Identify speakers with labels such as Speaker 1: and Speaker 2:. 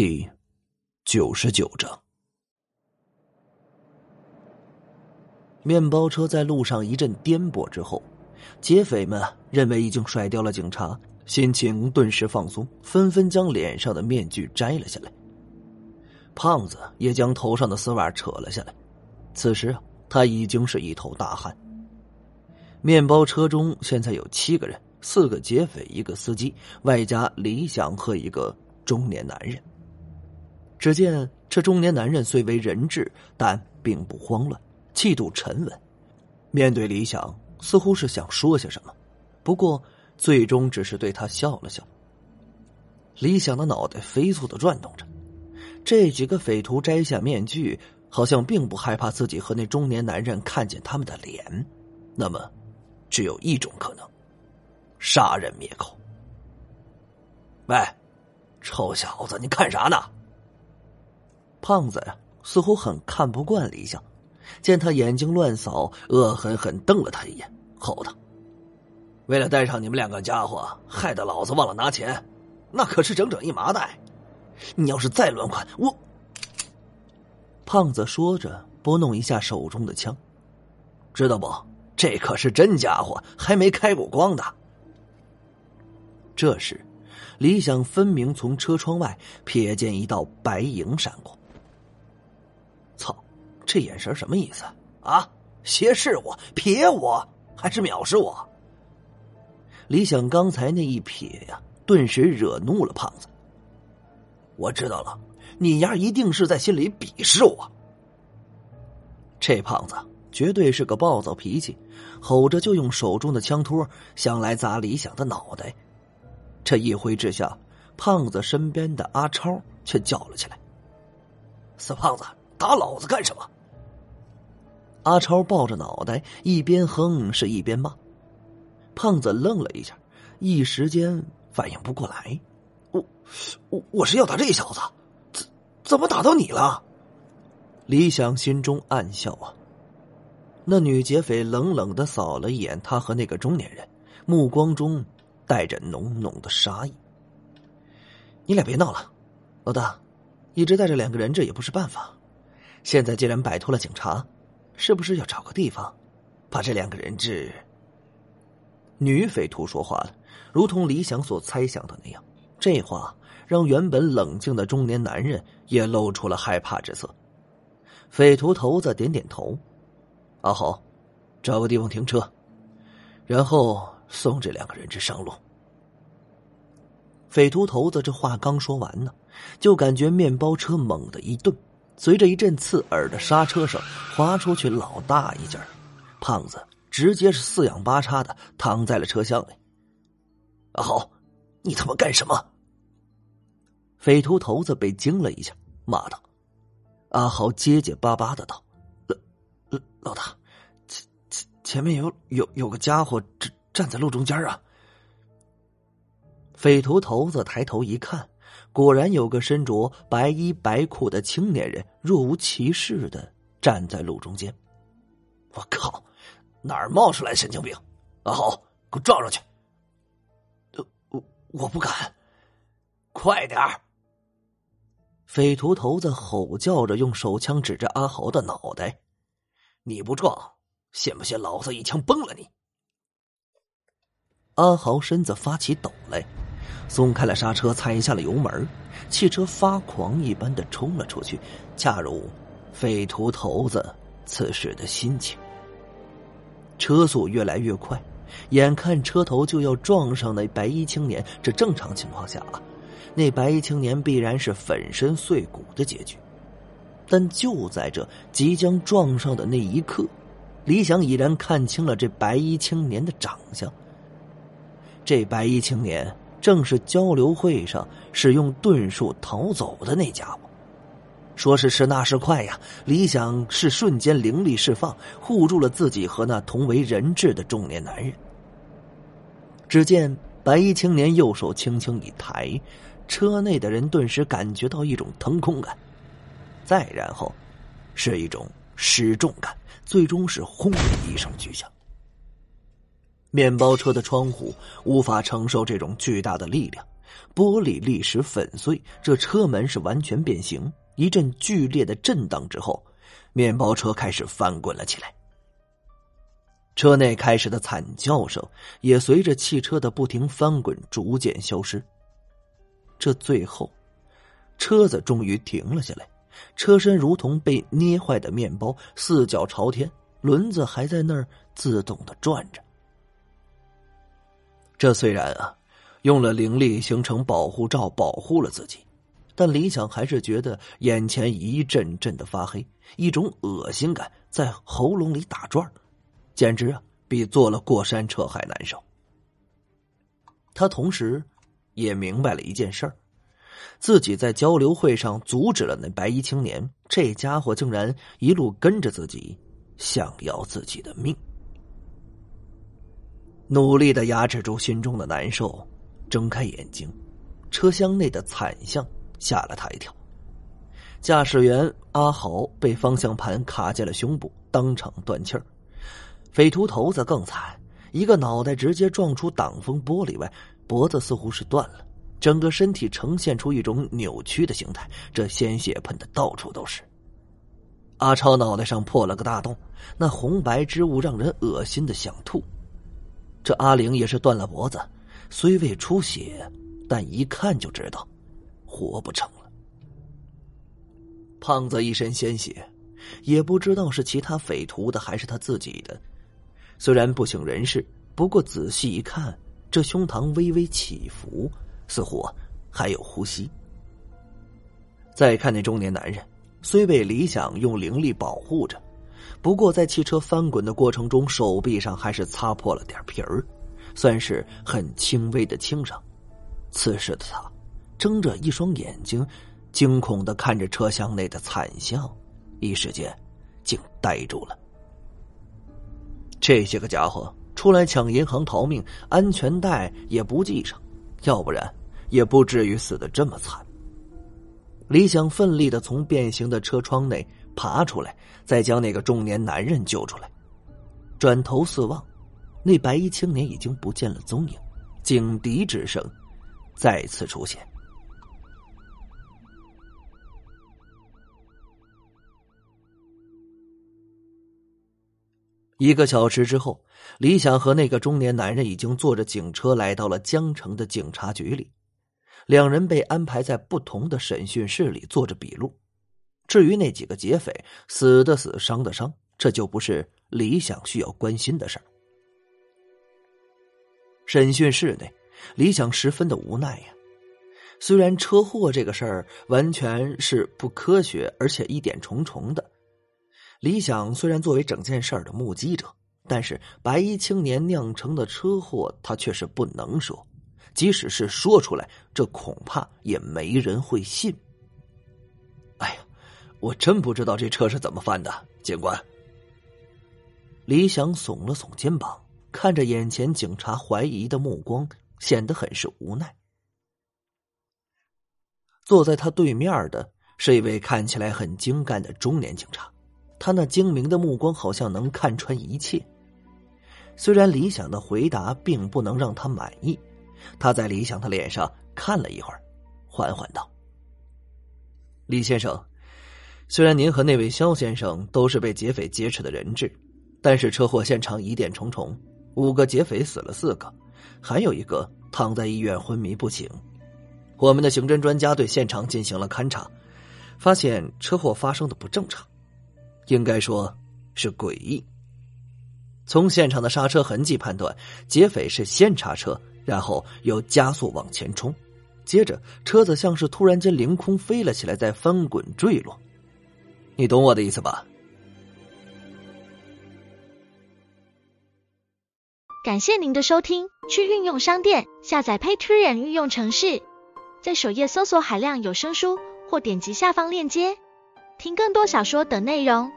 Speaker 1: 第九十九章，面包车在路上一阵颠簸之后，劫匪们认为已经甩掉了警察，心情顿时放松，纷纷将脸上的面具摘了下来。胖子也将头上的丝袜扯了下来，此时他已经是一头大汗。面包车中现在有七个人，四个劫匪，一个司机，外加李想和一个中年男人。只见这中年男人虽为人质，但并不慌乱，气度沉稳。面对李想，似乎是想说些什么，不过最终只是对他笑了笑。李想的脑袋飞速的转动着，这几个匪徒摘下面具，好像并不害怕自己和那中年男人看见他们的脸。那么，只有一种可能：杀人灭口。喂，臭小子，你看啥呢？胖子呀，似乎很看不惯李想，见他眼睛乱扫，恶狠狠瞪了他一眼，吼道：“为了带上你们两个家伙，害得老子忘了拿钱，那可是整整一麻袋。你要是再乱款，我……” 胖子说着，拨弄一下手中的枪，知道不？这可是真家伙，还没开过光的。这时，李想分明从车窗外瞥见一道白影闪过。操，这眼神什么意思啊？斜视我、瞥我，还是藐视我？李想刚才那一瞥呀，顿时惹怒了胖子。我知道了，你丫一定是在心里鄙视我。这胖子绝对是个暴躁脾气，吼着就用手中的枪托想来砸李想的脑袋。这一挥之下，胖子身边的阿超却叫了起来：“死胖子！”打老子干什么？阿超抱着脑袋，一边哼是一边骂。胖子愣了一下，一时间反应不过来。我我我是要打这小子，怎怎么打到你了？李想心中暗笑啊。那女劫匪冷冷的扫了一眼他和那个中年人，目光中带着浓浓的杀意。你俩别闹了，老大，一直带着两个人质也不是办法。现在既然摆脱了警察，是不是要找个地方，把这两个人质？女匪徒说话了，如同李想所猜想的那样，这话让原本冷静的中年男人也露出了害怕之色。匪徒头子点点头：“阿豪，找个地方停车，然后送这两个人质上路。”匪徒头子这话刚说完呢，就感觉面包车猛地一顿。随着一阵刺耳的刹车声，滑出去老大一截胖子直接是四仰八叉的躺在了车厢里。阿豪，你他妈干什么？匪徒头子被惊了一下，骂道：“阿豪，结结巴巴的道，老老大，前前前面有有有个家伙站站在路中间啊。”匪徒头子抬头一看。果然有个身着白衣白裤的青年人，若无其事的站在路中间。我靠，哪儿冒出来神经病？阿豪，给我撞上去！我我不敢，快点儿！匪徒头子吼叫着，用手枪指着阿豪的脑袋：“你不撞，信不信老子一枪崩了你？”阿豪身子发起抖来。松开了刹车，踩下了油门，汽车发狂一般的冲了出去，恰如匪徒头子此时的心情。车速越来越快，眼看车头就要撞上那白衣青年，这正常情况下啊，那白衣青年必然是粉身碎骨的结局。但就在这即将撞上的那一刻，李想已然看清了这白衣青年的长相。这白衣青年。正是交流会上使用遁术逃走的那家伙，说时迟那时快呀！李想是瞬间灵力释放，护住了自己和那同为人质的中年男人。只见白衣青年右手轻轻一抬，车内的人顿时感觉到一种腾空感，再然后是一种失重感，最终是轰的一声巨响。面包车的窗户无法承受这种巨大的力量，玻璃立时粉碎，这车门是完全变形。一阵剧烈的震荡之后，面包车开始翻滚了起来。车内开始的惨叫声也随着汽车的不停翻滚逐渐消失。这最后，车子终于停了下来，车身如同被捏坏的面包，四脚朝天，轮子还在那儿自动的转着。这虽然啊，用了灵力形成保护罩保护了自己，但李想还是觉得眼前一阵阵的发黑，一种恶心感在喉咙里打转简直啊，比坐了过山车还难受。他同时也明白了一件事儿：自己在交流会上阻止了那白衣青年，这家伙竟然一路跟着自己，想要自己的命。努力的压制住心中的难受，睁开眼睛，车厢内的惨象吓了他一跳。驾驶员阿豪被方向盘卡在了胸部，当场断气儿。匪徒头子更惨，一个脑袋直接撞出挡风玻璃外，脖子似乎是断了，整个身体呈现出一种扭曲的形态，这鲜血喷的到处都是。阿超脑袋上破了个大洞，那红白之物让人恶心的想吐。这阿玲也是断了脖子，虽未出血，但一看就知道活不成了。胖子一身鲜血，也不知道是其他匪徒的还是他自己的。虽然不省人事，不过仔细一看，这胸膛微微起伏，似乎还有呼吸。再看那中年男人，虽被李想用灵力保护着，不过在汽车翻滚的过程中，手臂上还是擦破了点皮儿，算是很轻微的轻伤。此时的他，睁着一双眼睛，惊恐的看着车厢内的惨象，一时间竟呆住了。这些个家伙出来抢银行逃命，安全带也不系上，要不然也不至于死的这么惨。李想奋力的从变形的车窗内爬出来，再将那个中年男人救出来。转头四望，那白衣青年已经不见了踪影，警笛之声再次出现。一个小时之后，李想和那个中年男人已经坐着警车来到了江城的警察局里。两人被安排在不同的审讯室里做着笔录。至于那几个劫匪，死的死，伤的伤，这就不是李想需要关心的事儿。审讯室内，李想十分的无奈呀。虽然车祸这个事儿完全是不科学，而且疑点重重的。李想虽然作为整件事儿的目击者，但是白衣青年酿成的车祸，他却是不能说。即使是说出来，这恐怕也没人会信。哎呀，我真不知道这车是怎么翻的，警官。李想耸了耸肩膀，看着眼前警察怀疑的目光，显得很是无奈。坐在他对面的是一位看起来很精干的中年警察。他那精明的目光好像能看穿一切。虽然李想的回答并不能让他满意，他在李想的脸上看了一会儿，缓缓道：“李先生，虽然您和那位肖先生都是被劫匪劫持的人质，但是车祸现场疑点重重，五个劫匪死了四个，还有一个躺在医院昏迷不醒。我们的刑侦专家对现场进行了勘查，发现车祸发生的不正常。”应该说是诡异。从现场的刹车痕迹判断，劫匪是先刹车，然后又加速往前冲，接着车子像是突然间凌空飞了起来，再翻滚坠落。你懂我的意思吧？
Speaker 2: 感谢您的收听，去运用商店下载 Patreon 运用城市，在首页搜索海量有声书，或点击下方链接听更多小说等内容。